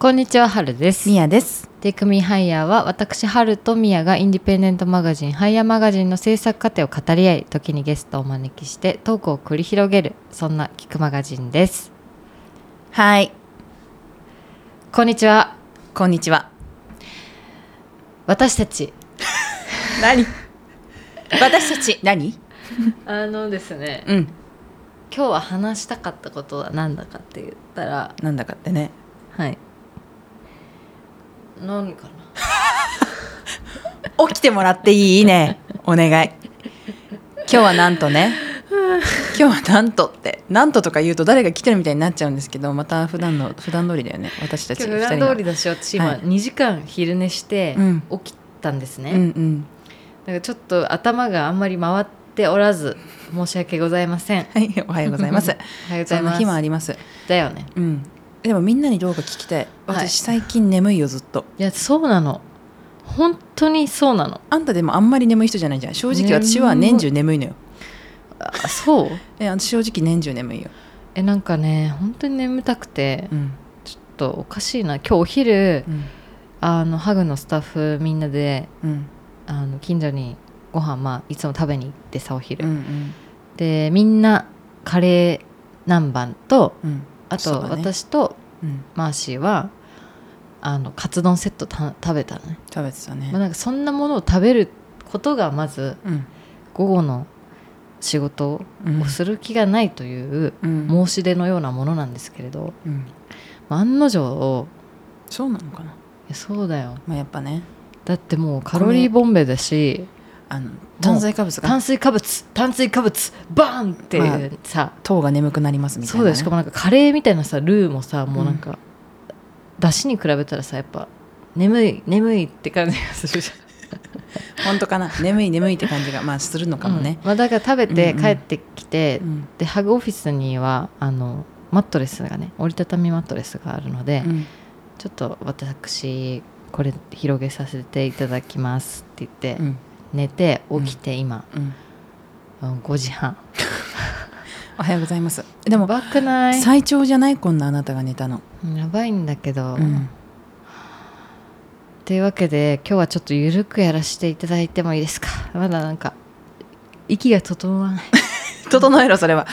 こんにちは、はるです。みやです。テイクミーハイヤーは私、はるとみやがインディペンデントマガジン、ハイヤーマガジンの制作過程を語り合い、時にゲストをお招きしてトークを繰り広げる、そんな聞くマガジンです。はい、こんにちは。こんにちは。私たち、何？私たち何？あのですね、うん、今日は話したかったことは何だかって言ったら、なんだかってね。はい。何かな？起きてもらっていい？ね。お願い。今日はなんとね。今日はなんとってなんととか言うと誰が来てるみたいになっちゃうんですけどまた普段の普段通りだよね私たち普段通りだし、私今はい2時間昼寝してうん起きたんですね。うんうんだからちょっと頭があんまり回っておらず申し訳ございません。はいおはようございますおはようございます。日もありますだよね。うんでもみんなにどうか聞きたい。はい。私最近眠いよずっと。いやそうなの。本当にそうなの。あんたでもあんまり眠い人じゃないじゃん。正直私は年中眠いのよ。あそう？え私正直年中眠いよ。えなんかね本当に眠たくてうん。ちょっとおかしいな。今日お昼うん。あのハグのスタッフみんなでうん。あの近所にご飯まあいつも食べに行ってさお昼、うんうん。でみんなカレー南蛮とうんあとね。私とうん。マーシーはあのカツ丼セットた食べたのね。食べてたね。まあ、なんかそんなものを食べることがまずうん。午後の仕事うん。をする気がないといううん。申し出のようなものなんですけれど、うん。まあ案の定そうなのかな。いやそうだよ。まあやっぱね。だってもうカロリーボンベだしあの炭水化物が。炭水化物炭水化物バーンってまあさ、糖が眠くなりますみたいな、ね、そうだよ。しかもなんかカレーみたいなさルーもさもうなんか、だしに比べたらさやっぱ眠い眠いって感じがするじゃん。本当かな？眠い眠いって感じがまあするのかもね。うん、まあ、だから食べてうんうん。帰ってきて、うん。でハグオフィスにはあのマットレスがね折りたたみマットレスがあるので、うん。ちょっと私これ広げさせていただきますって言って、うん寝て起きて今、うん。うん。5時半。おはようございます。でもやばくない？最長じゃないこんなあなたが寝たの、やばいんだけど、っうん、ていうわけで今日はちょっとゆるくやらせていただいてもいいですか？まだなんか息が整わない。整えろそれは。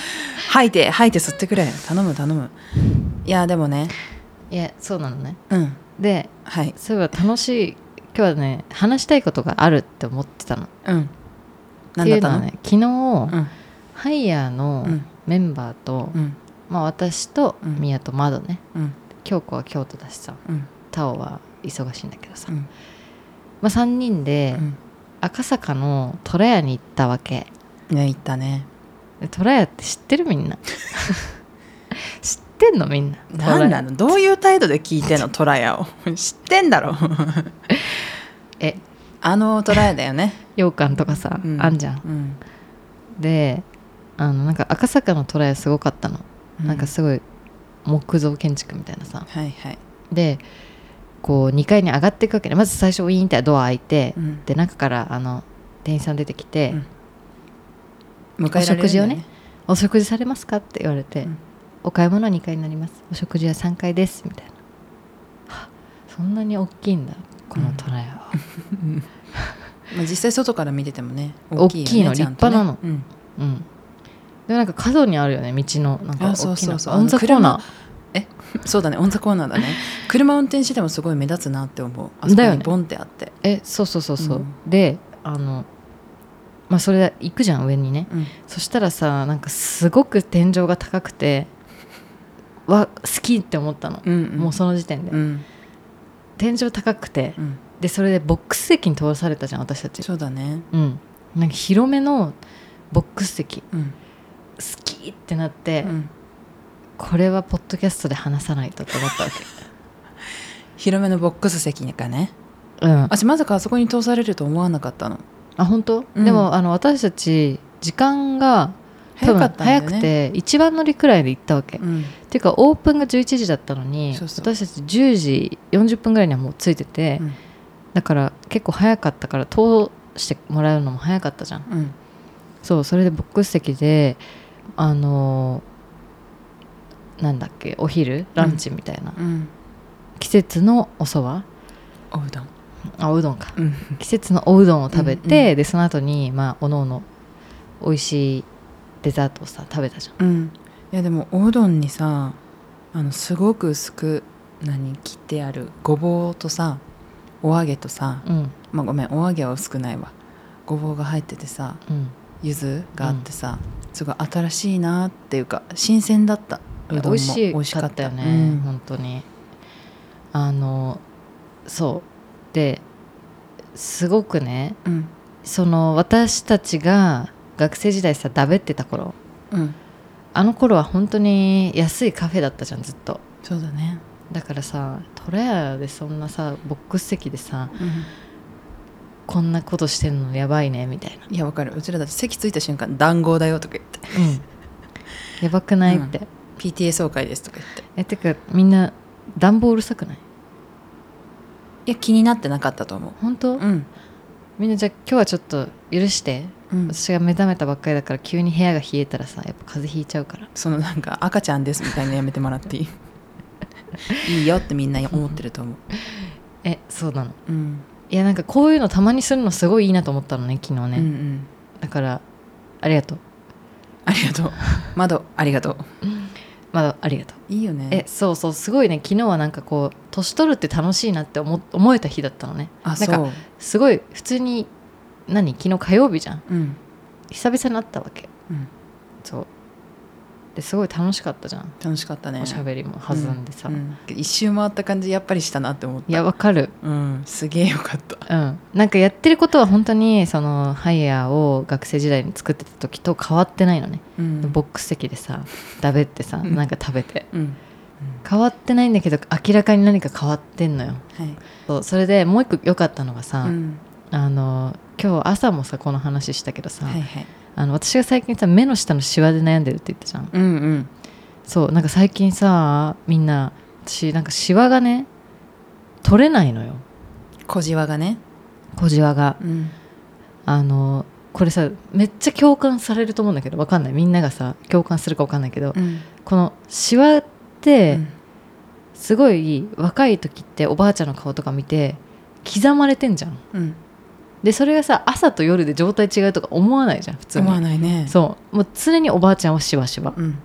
吐いて吐いて吸ってくれ。頼む頼む。いやでもね。いやそうなのね。うん。ではい。そういえば楽しい今日はね話したいことがあるって思ってたの。うん。って何だったのいうのはね昨日、うん。ハイヤーのうん。メンバーと、うん。まあ、私とうん。宮と窓ねうん。京子は京都だしさうん。タオは忙しいんだけどさ、うん。まあ、3人でうん。赤坂の虎屋に行ったわけ。ね言ったね。で虎屋って知ってるみんな？知ってんのみんな？何なの？どういう態度で聞いてんの？トラヤを。知ってんだろ。えあのトラヤだよね、羊羹とかさ、うん。あんじゃん。うん。であのなんか赤坂の虎屋すごかったの、うなんかすごい木造建築みたいなさ。はいはい、でこう2階に上がっていくわけね。まず最初ウィーンってドア開いて、うん。で中からあの店員さん出てきて、うん。迎えられるんだよお食事をねお食事されますか?」って言われて、うん。お買い物は2階になります。お食事は3階です」みたいな、はあそんなに大きいんだこの虎屋は、まあ、実際外から見ててもね大きいねちゃんとね立派なの。うん。うん。でもなんか角にあるよね道の。なんかあ大きな。そうそうそう。オンザコーナえ？そうだねオンザコーナーだね。車運転しててもすごい目立つなって思う。あそこだよね。にボンってあって、ーえそうそうそうそう、うん。であのまあそれで行くじゃん上にね。うん。そしたらさなんかすごく天井が高くてわ好きって思ったの、うんうん。もうその時点で、うん。天井高くて、うんでそれでボックス席に通されたじゃん私たち。そうだね。うん。なんか広めのボックス席。好うん。きってなって、うん。これはポッドキャストで話さないとと思ったわ 広めのボックス席かね。けうん。私まさかあそこに通されると思わなかったの。あ本当、うん。でもあの私たち時間が多早くて一番乗りくらいで行ったわけ、うん。っていうかオープンが11時だったのに私たち10時40分ぐらいにはもう着いてて、うんだから結構早かったから通してもらうのも早かったじゃん。うん。そうそれでボックス席であのーなんだっけお昼ランチみたいな、うん。季節のお蕎麦？おうどん。あおうどんか。うん。季節のおうどんを食べて、うんうでその後にまあおのおの美味しいデザートをさ食べたじゃん。うん。いやでもおうどんにさあのすごく薄く何切ってあるごぼうとさお揚げとさ、うん。まあごめんお揚げは薄くないわ。ごぼうが入っててさうん。柚子があってさ、すごい新しいなっていうか新鮮だった。うどんも美味し美味しかった。よね、うん。本当にあのそう。ですごくねうん。その私たちが学生時代さだべってた頃。うん。あの頃は本当に安いカフェだったじゃんずっと。そうだね、だからさトラヤでそんなさボックス席でさこんなことしてんのやばいねみたいな。いやわかる。うちらだって席ついた瞬間談合だよとか言って。うん。やばくないって、PTA 総会ですとか言って。えてかみんな暖房うるさくない？いや気になってなかったと思う。本当、うん。みんなじゃあ今日はちょっと許して。うん、私が目覚めたばっかりだから急に部屋が冷えたらさやっぱ風邪ひいちゃうから。そのなんか赤ちゃんですみたいなのやめてもらっていい？いいよってみんな思ってると思う、えそうなの？うん。いやなんかこういうのたまにするのすごいいいなと思ったのね昨日ね、うんうん。だからありがとう。ありがとう。窓ありがとう。まだありがとう。いいよね。えそうそうすごいね。昨日はなんかこう年取るって楽しいなって思思えた日だったのね。あなんかそう。すごい普通に何？昨日火曜日じゃん。うん。久々になったわけ。うん。そうですごい楽しかったじゃん、楽しかったね。おしゃべりも弾んでさ、うん。うん。一周回った感じやっぱりしたなって思った。いやわかる。うん。すげえよかった。うん。なんかやってることは本当にそのハイヤーを学生時代に作ってた時と変わってないのね、うん。ボックス席でさだべってさうん。なんか食べて。うん。変わってないんだけど明らかに何か変わってんのよ。はい。そう。それでもう一個良かったのがさ、うん。あの今日朝もさこの話したけどさ、はいはいあの私が最近さ目の下のシワで悩んでるって言ったじゃん。うんうん。そうなんか最近さみんな私なんかシワがね取れないのよ。小じわがね。小じわが。うん。あのこれさめっちゃ共感されると思うんだけどわかんない。みんながさ共感するかわかんないけど、うん。このシワってうん。すごい若い時っておばあちゃんの顔とか見て刻まれてんじゃん。うんでそれがさ朝と夜で状態違うとか思わないじゃん普通に。思わないね。そう。もう常におばあちゃんはしわしわ。っうん。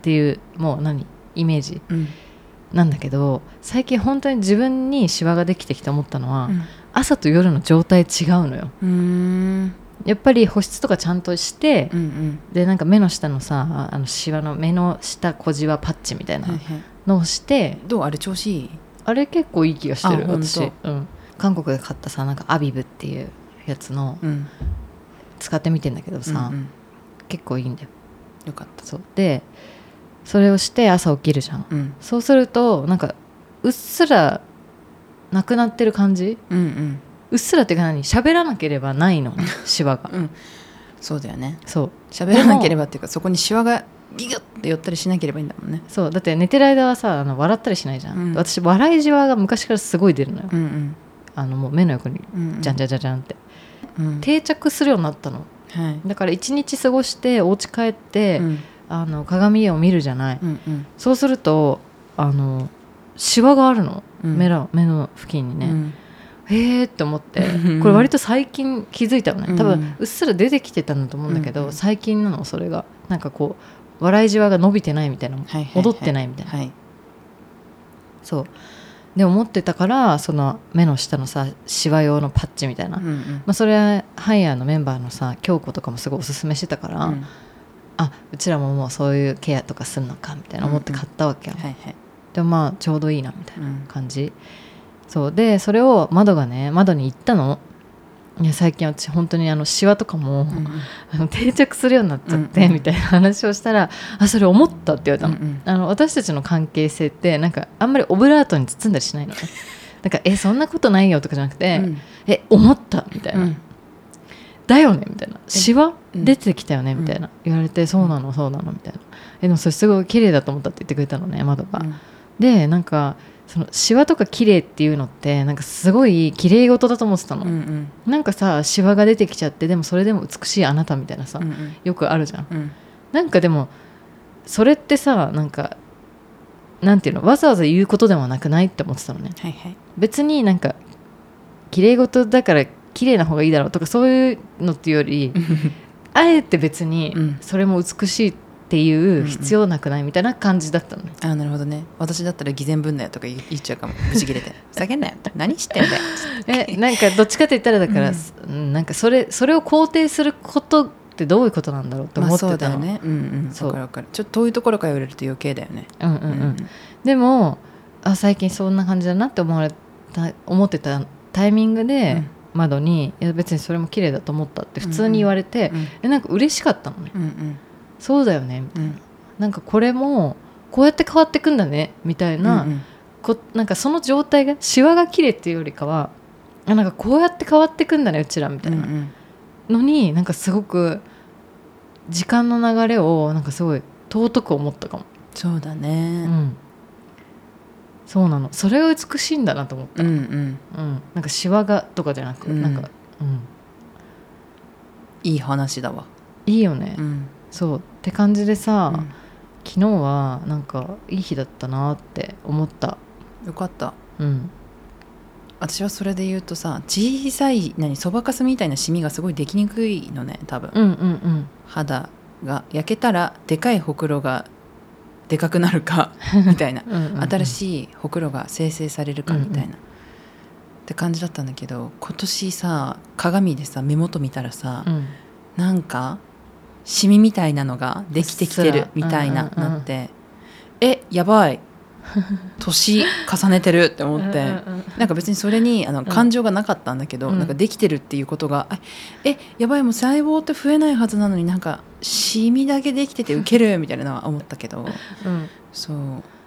ていうもう何？イメージ。うん。なんだけど最近本当に自分にシワができてきて思ったのは、うん。朝と夜の状態違うのよ。うーん。やっぱり保湿とかちゃんとして、うんうん。でなんか目の下のさあのシワの目の下小じわパッチみたいなはいはい。のをして、どう？あれ調子いい？あれ結構いい気がしてる私、うん、韓国で買ったさなんかアビブっていうやつのうん。使ってみてんだけどさ、うんうん。結構いいんだよ。よかった。そう。でそれをして朝起きるじゃん。うん。そうするとなんかうっすらなくなってる感じ？うんうん。うっすらっていうか何？喋らなければないのね シワが。うん。そうだよね。そう。喋らなければっていうかそこにシワがギュッて寄ったりしなければいいんだもんね。そう。だって寝てる間はさあの笑ったりしないじゃん、うん。私笑いじわが昔からすごい出るのよ、うんうんあのもう目の横にうんじゃんじゃんじゃんじゃんって、うん。定着するようになったの。はい。だから一日過ごしてお家帰って、うん。あの鏡を見るじゃない、うんうん。そうするとあのシワがあるの、うん。目の目の付近にね、うん。へえって思って。うん。これ割と最近気づいたのね。多うん。分うっすら出てきてたんだと思うんだけど、最近なのそれが。なんかこう笑いじわが伸びてないみたいなはいはいはい。戻ってないみたいな、はい。そうで思ってたからその目の下のさシワ用のパッチみたいな、まうんうん。あ、それはハイヤーのメンバーのさ京子とかもすごいおすすめしてたから、うん。あうちらももうそういうケアとかするのかみたいな思って買ったわけよ、はいはい。でもまあちょうどいいなみたいなうん。感じ。そう。でそれを窓がね窓に行ったのいや最近私本当にあのシワとかも、うんあの定着するようになっちゃって、みたいな話をしたら「あそれ思った」って言われたの,、あの私たちの関係性ってなんかあんまりオブラートに包んだりしないのね。なんか「えそんなことないよ」とかじゃなくて「うん。え思った」みたいな「うん。だよね」みたいな「シワうん。出てきたよね」みたいな。言われて「そうなのそうなの」みたいな「えでもそれすごい綺麗だと思った」って言ってくれたのね窓が。でなんかそのシワとか綺麗っていうのってなんかすごい綺麗事だと思ってたの、うんうん。なんかさシワが出てきちゃってでもそれでも美しいあなたみたいなさ、うんうん。よくあるじゃん。うん。なんかでもそれってさなんかなんていうのわざわざ言うことでもなくないって思ってたのね。はいはい。別になんか綺麗事だから綺麗な方がいいだろうとかそういうのっていうよりあえて別にうん。それも美しいっていう必要なくないみたいな感じだったのね、あなるほどね。私だったら偽善分だよとか言言っちゃうかも。ブチ切れて。ふざけんなよ。何してんだよ。えなんかどっちかって言ったらだから、うん。なんかそれそれを肯定することってどういうことなんだろうってまあ思ってたの、そうだよね。うんうん。そう。わかかる。ちょっと遠いところから言われると余計だよね。うんうんうん。でもあ最近そんな感じだなって思われた思ってたタイミングで、うん。窓にいや別にそれも綺麗だと思ったって普通に言われて、うん。えなんか嬉しかったのね、うんうんそうだよね。うん。なんかこれもこうやって変わってくんだね。みたいな、うんうん。こなんかその状態がシワが綺麗っていうよりかはあなんかこうやって変わってくんだねうちらみたいな。うんうん。のに、なんかすごく時間の流れをなんかすごい尊く思ったかも、そうだうねん、そうなの。それが美しいんだなと思った、うんうん。うん。なんかシワがとかじゃなく、うん。なんか、うん、いい話だわ。いいよね、うんそうって感じでさ、うん。昨日はなんかいい日だったなって思った。よかった。うん。私はそれで言うとさ小さい何そばかすみたいなシミがすごいできにくいのね多分。うんうんうん。肌が焼けたらでかいほくろがでかくなるか みたいな。うんうんうん新しいほくろが生成されるかみたいな、って感じだったんだけど今年さ鏡でさ目元見たらさ、うん。なんかシミみたいなのができてきてるみたいな、うっすらうんうんうん。なってえやばい。年重ねてるって思って。うなんか別にそれにあのん。感情がなかったんだけど、うん。なんかできてるっていうことがあえやばいもう細胞って増えないはずなのになんかシミだけできてて ウケるみたいなのは思ったけど。うん。そう。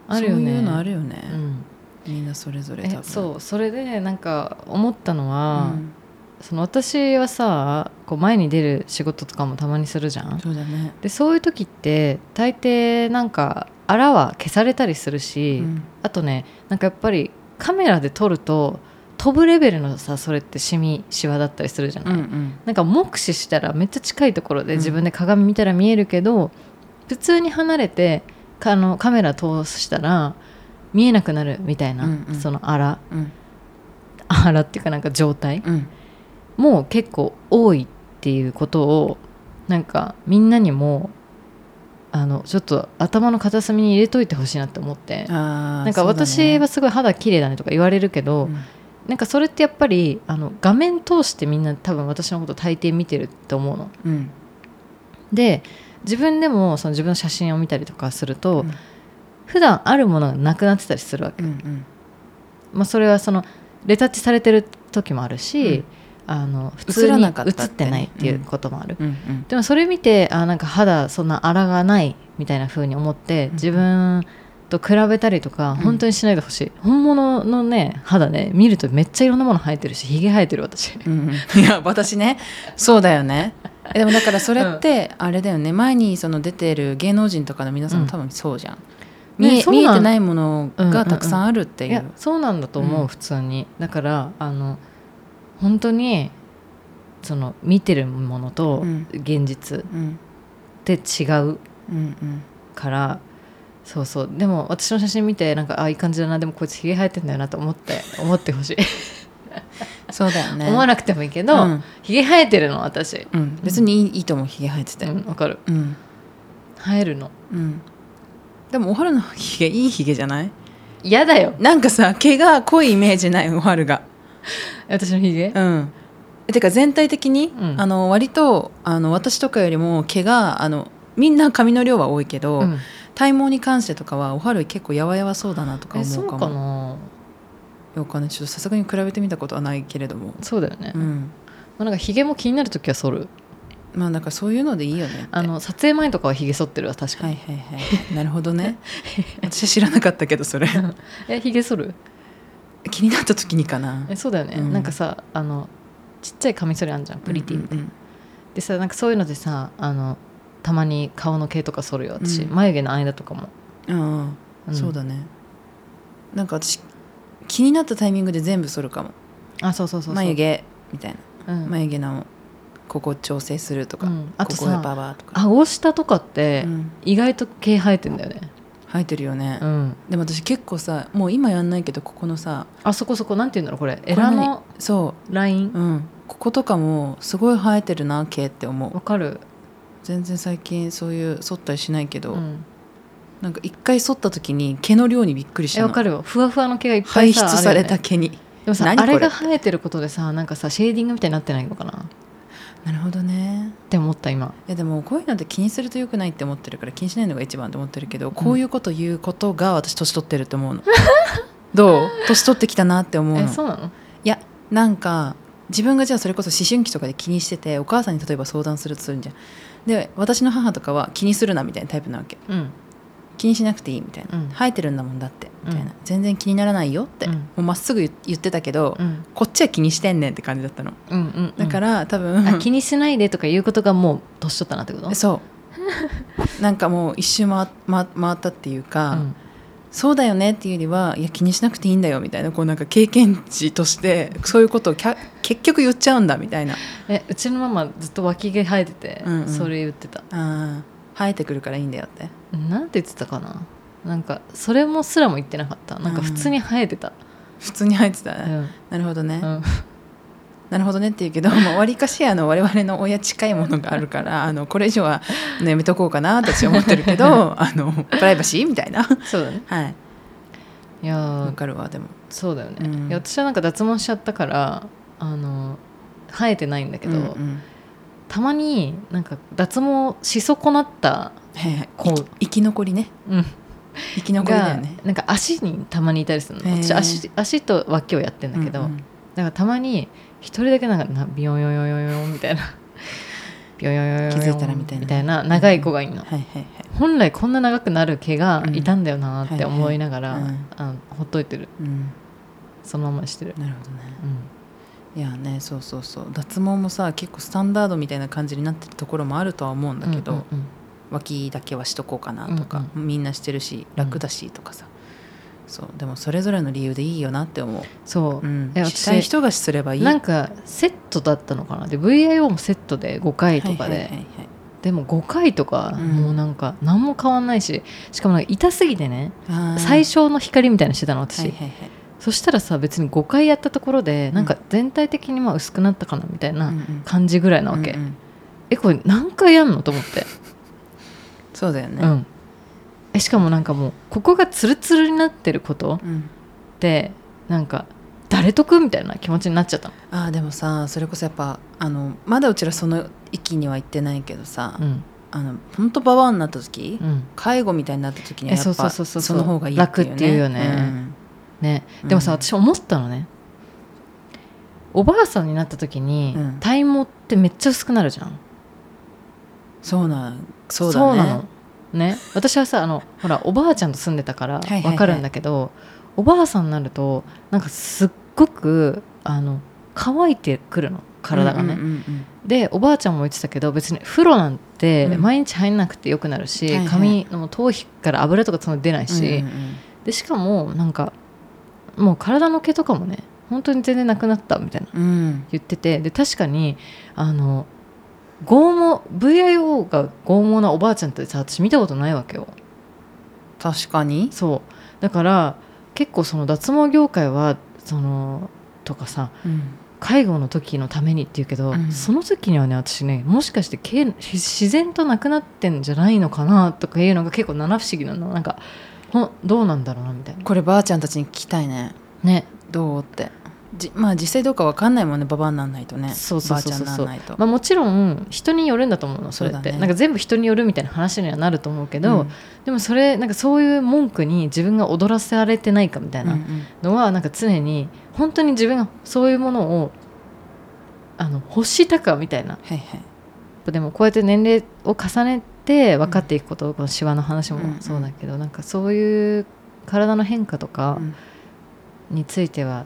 あるよね。そういうのあるよね、うん。みんなそれぞれ多え分そう。それでなんか思ったのうは、ん、その私はさこう前に出る仕事とかもたまにするじゃん。そうだね、でそういう時って大抵なんかあらは消されたりするし、うん。あとねなんかやっぱりカメラで撮ると飛ぶレベルのさそれってシミシワだったりするじゃない、うんうん。なんか目視したらめっちゃ近いところでうん。自分で鏡見たら見えるけど、普通に離れてかあのカメラ通したら見えなくなるみたいな、うんうん。そのあら。うん。あらっていうかなんか状態。うんも結構多いっていうことをなんかみんなにもあのちょっと頭の片隅に入れといてほしいなって思って。なんか私はすごい肌綺麗だねとか言われるけど、うん。なんかそれってやっぱりあの画面通してみんな多分私のこと大抵見てるって思うの。うん。で自分でもその自分の写真を見たりとかすると、うん。普段あるものがなくなってたりするわけ、うんうん。まあ、それはそのレタッチされてる時もあるし、うんあの普通に映ってないっていうこともある、うんうん。でもそれ見てあなんか肌そんなあらがないみたいな風に思ってうん自分と比べたりとかん。本当にしないでほしい、本物のね肌ね見るとめっちゃいろんなもの生えてるしひげ生えてる私。うんうん。いや私ねそうだよね。えでもだからそれってあれだよね。前にその出てる芸能人とかの皆さんも多分そうじゃん、見えね見えてないものがたくさんあるっていう、いやそうなんだと思う、うん。普通に。だからあの本当にその見てるものとうん。現実っうんて違ううん。うんから、そうそう。でも私の写真見てなんかあいい感じだな。でもこいつひげ生えてんだよなと思って 思ってほしい、そうだよね。思わなくてもいいけど、うん。ひげ生えてるの私。うん、別にいいと思うひげ生えてて。うん。わかる。うん。生えるの。うん。でもおはるのひげいいひげじゃない？嫌だよ。なんかさ毛が濃いイメージないおはるが 私のひげ？うん。えてか全体的に、うん。あの割とあの私とかよりも毛があのみんな髪の量は多いけど、うん。体毛に関してとかはおはる結構やわやわそうだなとか思うかも。かな？よくわかんな。いちょっとさすがに比べてみたことはないけれども。そうだよね、まうん。あ、なんかひげも気になる時は剃る。まあなんかそういうのでいいよねあの撮影前とかはひげ剃ってるわ確かに、はいはいはいなるほどね。私は知らなかったけどそれ。えひげ剃る？気になった時にかな。えそうだよね、うん。なんかさあのちっちゃいカミソリあんじゃんプリティみたいな、うんでさなんかそういうのでさあのたまに顔の毛とか剃るよ私、うん。眉毛の間とかも、うんうんああ、うん。そうだね。なんか私気になったタイミングで全部剃るかも。あそうそうそうそう。眉毛みたいな。うん。眉毛のここ調整するとか、うん。あとここでさババアとか、顎下とかってうん。意外と毛生えてんだよね生えてるよね、うん。でも私結構さもう今やんないけどここのさあそこそこなんて言うんだろうこれ。エラ何のそライン？ううん。こことかもすごい生えてるな毛って思う。わかる、全然最近そういう剃ったりしないけど、うん、なんか一回剃った時に毛の量にびっくりしたわかる。よふわふわの毛がいっぱ排いさ出された毛に、でもさあれが生えてることでさなんかさシェーディングみたいになってないのかな？っなるほどね。て思った今。いやでもこういうのって気にすると良くないって思ってるから気にしないのが一番って思ってるけど、こういうこと言うことが私年取ってるって思うの。どう？年取ってきたなって思うの。えそうなの？いやなんか自分がじゃあそれこそ思春期とかで気にしててお母さんに例えば相談するとするんじゃん。で私の母とかは気にするなみたいなタイプなわけ。うん気にしなくていいみたいな、うん。生えてるんだもんだって。みたいな、うん全然気にならないよって、うん。もうまっすぐ言言ってたけど、うん。こっちは気にしてんねんって感じだったの。うんうんだから、多分あ気にしないでとか言うことがもう年取ったなってこと？そう。なんかもう一周回回回ったっていうか、うん。そうだよねっていうよりはいや気にしなくていいんだよみたいなこうなんか経験値としてそういうことをきゃ結局言っちゃうんだみたいな。えうちのママずっと脇毛生えてて、うんうん。それ言ってた。あー生えてくるからいいんだよって。なんて言ってたかな？なんかそれもすらも言ってなかった。なんか普通に生えてた、普通に生えてたね、うん。なるほどね、うん。なるほどねって言うけどわりかしあの我々の親近いものがあるからあのこれ以上は、ね、やめとこうかなと私は思ってるけど あのプライバシーみたいな。そうだね。はい。いやわーかるわでも。そうだよね、うん。いや私はなんか脱毛しちゃったからあの生えてないんだけど、うんうんたまになんか脱毛し損なった、はいはい。こう生き残りね。うん、生き残りだがよね。なんか足にたまにいたりするの。私足足と脇をやってんだけど、うんうん。だからたまに一人だけなんかなビヨヨヨヨヨみたいなビヨヨヨヨヨ気づいたらみたいなみたいな長い子がいるの、はいはいはい本来こんな長くなる毛がいたんだよなうんって思いながら、はいはいうんあのほっといてるうんそのままにしてる、なるほどねうん、いやねそうそうそう。脱毛もさ結構スタンダードみたいな感じになってるところもあるとは思うんだけど、うんうん脇だけはしとこうかなとか、うんみんなしてるし楽だしとかさ、そうでもそれぞれの理由でいいよなって思う、そう、うん、えしたい人がすればいい。なんかセットだったのかな？で VIO もセットで5回とかで、はいはいはいはい。でも5回とかうん。もうなんか何も変わんないししかもなんか痛すぎてね最小の光みたいなのしてたの私、はいはいはいそしたらさ別に5回やったところでなんか全体的にまあ薄くなったかなみたいなうんうん。感じぐらいなわけ、うんうん。えこれ何回やんのと思って、そうだよね、うん。えしかもなんかもうここがツルツルになってることうん。ってなんか誰得みたいな気持ちになっちゃったの。あーでもさそれこそやっぱあのまだうちらその域には行ってないけどさ、うん。あの本当ババアになった時、うん。介護みたいになった時にはえそうやっぱそうそうそう。その方がいいっていうね。楽っていうよねね。うんでもさ、私思ったのね。おばあさんになった時に、うん。体毛ってめっちゃ薄くなるじゃん。そうなんそうだね。なの。ね。私はさあの ほらおばあちゃんと住んでたからはいはいはい。わかるんだけど、おばあさんになるとなんかすっごくあの乾いてくるの。体がね、うんうんうんでおばあちゃんも言ってたけど別に風呂なんてうん。毎日入んなくてよくなるし、はいはい。髪の頭皮から油とかそんな出ないし、うんうんうん。でしかもなんかもう体の毛とかもね本当に全然なくなったみたいなうん。言っててで確かにあの剛毛 VIO が剛毛なおばあちゃんってさ私見たことないわけよ。確かに。そう。だから結構その脱毛業界はそのとかさうん。介護の時のためにって言うけど、うん。その時にはね私ねもしかして毛自然となくなってんじゃないのかなとかいうのが結構七不思議なの。なんかほんどうなんだろうなみたいな。こればあちゃんたちに聞きたいね。ね。どうって。じまあ実際どうかわかんないもんねババアになんないとね。そうそうそうそう。ばあちゃんになんないと、まあ、もちろん人によるんだと思うのそれって。ね。なんか全部人によるみたいな話にはなると思うけど、うん。でもそれなんかそういう文句に自分が踊らされてないかみたいうんうなん。のはなんか常に本当に自分がそういうものをあの欲したかみたいな。はいはい。でもこうやって年齢を重ねて分かっていくこと、このシワの話もそうだけど、なんかそういう体の変化とかうん。については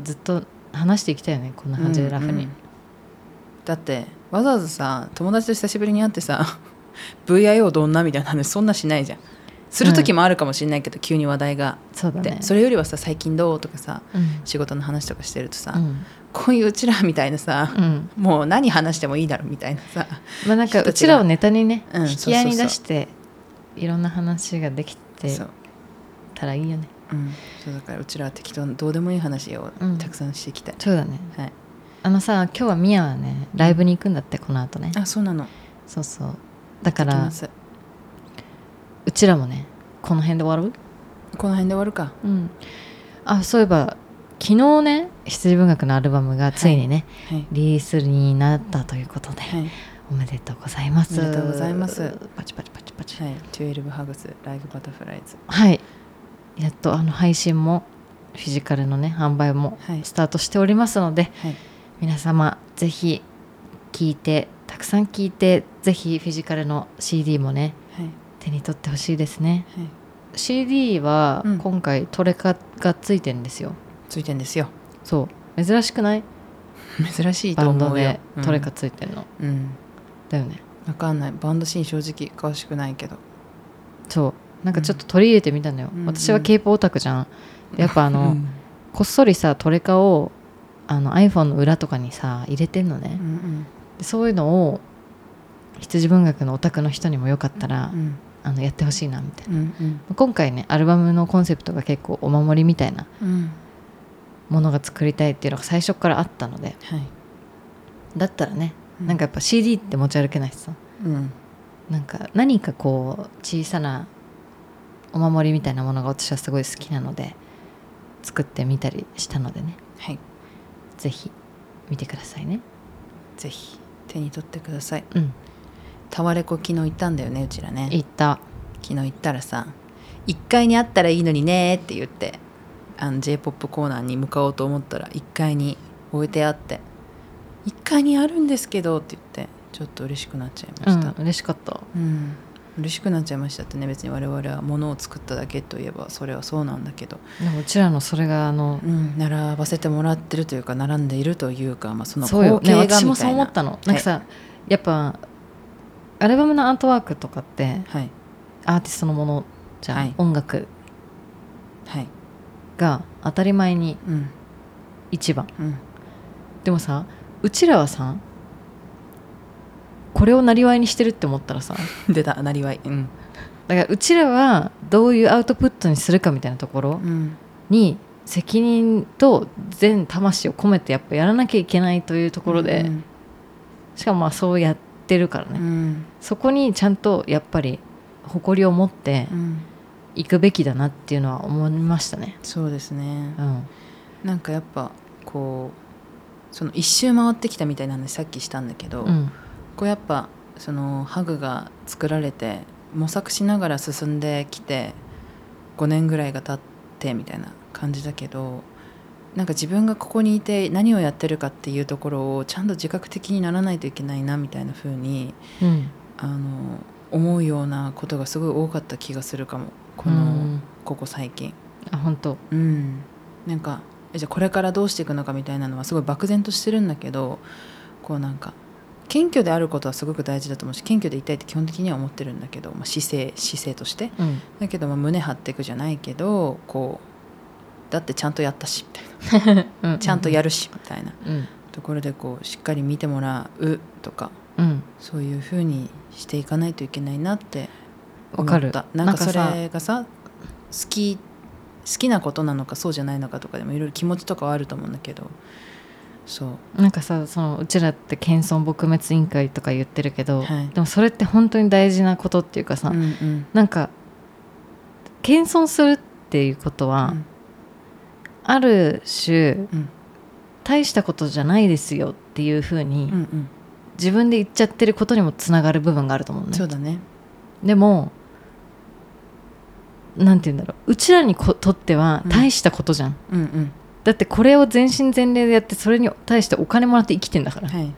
ずっと話していきたいよねこんな感じでラフに、うんうん。だってわざわざさ友達と久しぶりに会ってさ VIO どんな？みたいな話そんなしないじゃんする時もあるかもしれないけど、急に話題が。そうだね。でそれよりはさ最近どうとかさうん。仕事の話とかしてるとさ、うん。こういううちらみたいなさ、うん。もう何話してもいいだろみたいなさまあなんかうちらをネタにね、うん引き合いに出していろんな話ができてそう。たらいいよね。うん、そうだからうちらは適当にどうでもいい話をうん。たくさんしていきたい、そうだね。はい。あのさ今日はミヤはねライブに行くんだってこの後ね。あそうなの。そうそう。だからちらもねこの辺で終わる？この辺で終わるか。うん。あそういえば昨日ね羊文学のアルバムがついにね、はい。リリースになったということで、はい、おめでとうございます。おめでとうございます。パチパチパチパチ。はい、12ハグスライブバタフライズはい。やっとあの配信もフィジカルのね販売もはい。スタートしておりますので、はい。皆様ぜひ聞いてたくさん聞いてぜひフィジカルの CD もねはい手に取ってほしいですね。はい。CD はうん。今回トレカがついてんですよ、ついてんですよ。そう。珍しくない？珍しいとバンドでトレカついてんの、うん、うん、だよね。わかんない。バンドシーン正直詳しくないけど。そう。なんかちょっと取り入れてみたのよ、うん。私は k p o オタクじゃん。でやっぱあの、うん。こっそりさトレカをあの iPhone の裏とかにさ入れてんのね、うん。でそういうのを羊文学のオタクの人にもよかったら、うんあのやってほしいなみたいな。うんうん。今回ねアルバムのコンセプトが結構お守りみたいなうん。ものが作りたいっていうのが最初からあったので。はい。だったらねうん。なんかやっぱ CD って持ち歩けないしさ。うん。なんか何かこう小さなお守りみたいなものが私はすごい好きなので作ってみたりしたのでね。はい。ぜひ見てくださいね。ぜひ手に取ってください。うんタワレコ昨日行ったんだよねうちらね。言った。昨日行ったらさ1階にあったらいいのにねって言ってあの j p o p コーナーに向かおうと思ったら1階に置いてあって1階にあるんですけどって言ってちょっと嬉しくなっちゃいました。うん嬉しかった。うん、嬉しくなっちゃいましたってね別に我々は物を作っただけといえばそれはそうなんだけど、でもうちらのそれがあのうん、並ばせてもらってるというか並んでいるというか、まあ、その光ね、景がみたいな。私もそう思ったの。なんかさ、やっぱアルバムのアートワークとかってはい。アーティストのものじゃん、はい。音楽。はい。が当たり前にうん。一番。うん。でもさうちらはさこれをなりわいにしてるって思ったらさ 出たなりわいうん。だからうちらはどういうアウトプットにするかみたいなところうん。に責任と全魂を込めてやっぱやらなきゃいけないというところで、うん。しかもまあそうやってるからね、うん。そこにちゃんとやっぱり誇りを持ってうん。いくべきだなっていうのは思いましたね。そうですね。うん、なんかやっぱこうその一周回ってきたみたいな話さっきしたんだけど、うん、こうやっぱそのハグが作られて模索しながら進んできて5年ぐらいが経ってみたいな感じだけどなんか自分がここにいて何をやってるかっていうところをちゃんと自覚的にならないといけないなみたいな風にうん、あの思うようなことがすごい多かった気がするかも。この、うん。ここ最近。あ本当。うん、なんかえじゃあこれからどうしていくのかみたいなのはすごい漠然としてるんだけどこうなんか謙虚であることはすごく大事だと思うし謙虚でいたいって基本的には思ってるんだけど、まあ、姿勢姿勢として。うん。だけどまあ胸張っていくじゃないけどこうだってちゃんとやったしみたいな。うんちゃんとやるしみたいな。うん。ところでこうしっかり見てもらうとかうん。そういうふうにしていかないといけないなって思わかる。った。なんかそれがさ好き好きなことなのかそうじゃないのかとかでもいろいろ気持ちとかはあると思うんだけどそう。なんかさそのうちらって謙遜撲滅委員会とか言ってるけど、はい。でもそれって本当に大事なことっていうかさ、うんうん。なんか謙遜するっていうことは、うんある種うん。大したことじゃないですよっていうふうに、うんうん。自分で言っちゃってることにもつながる部分があると思うね。そうだね。でもなんて言うんだろう。うちらにことってはうん。大したことじゃん、うんうん。だってこれを全身全霊でやってそれに対してお金もらって生きてんだから、はい。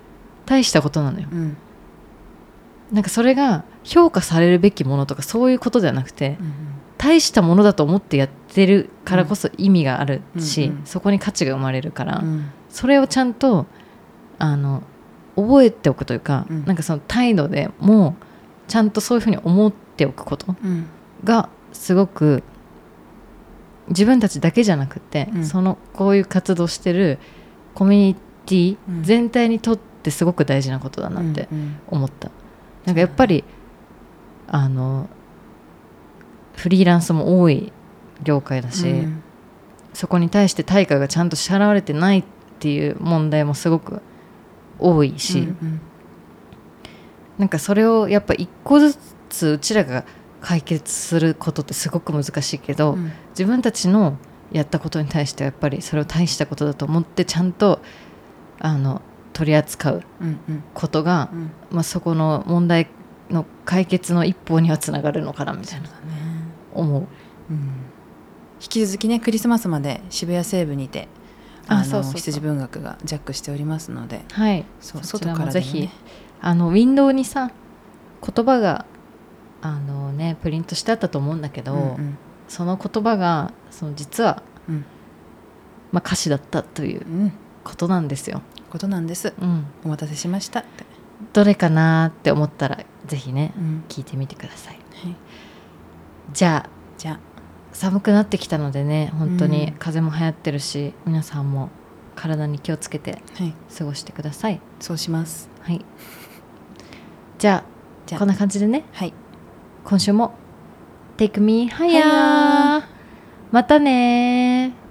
大したことなのよ。うん。なんかそれが評価されるべきものとかそういうことではなくてうん大したものだと思ってやってるからこそ意味があるし、うんうんそこに価値が生まれるから、うん。それをちゃんとあの覚えておくというか、うん。なんかその態度でもちゃんとそういうふうに思っておくことうん。がすごく自分たちだけじゃなくて、うん。そのこういう活動してるコミュニティうん。全体にとってすごく大事なことだなって思った。なんかやっぱりあのフリーランスも多い業界だし、うん。そこに対して対価がちゃんと支払われてないっていう問題もすごく多いし、うんなんかそれをやっぱ一個ずつうちらが解決することってすごく難しいけど、うん。自分たちのやったことに対してはやっぱりそれを大したことだと思ってちゃんとあの取り扱ううんうん。ことが、うん。まあ、そこの問題の解決の一歩にはつながるのかなみたいな思う。うん。引き続きねクリスマスまで渋谷西部にてあのあそうそうそう。羊文学がジャックしておりますので。はい、そう外からでも、もぜひね、あのウィンドウにさ言葉があのねプリントしてあったと思うんだけど、うんうん。その言葉がその実は、うん。まあ、歌詞だったといううん。ことなんですよ。ことなんです。うん、お待たせしましたどれかなって思ったらぜひねうん。聞いてみてください。はい、じゃあじゃあ寒くなってきたのでね本当にうん。風邪も流行ってるし、皆さんも体に気をつけてはい。過ごしてください。そうします。はい。じゃじゃああこんな感じでね。はい。今週も Take me higher! はやまたねー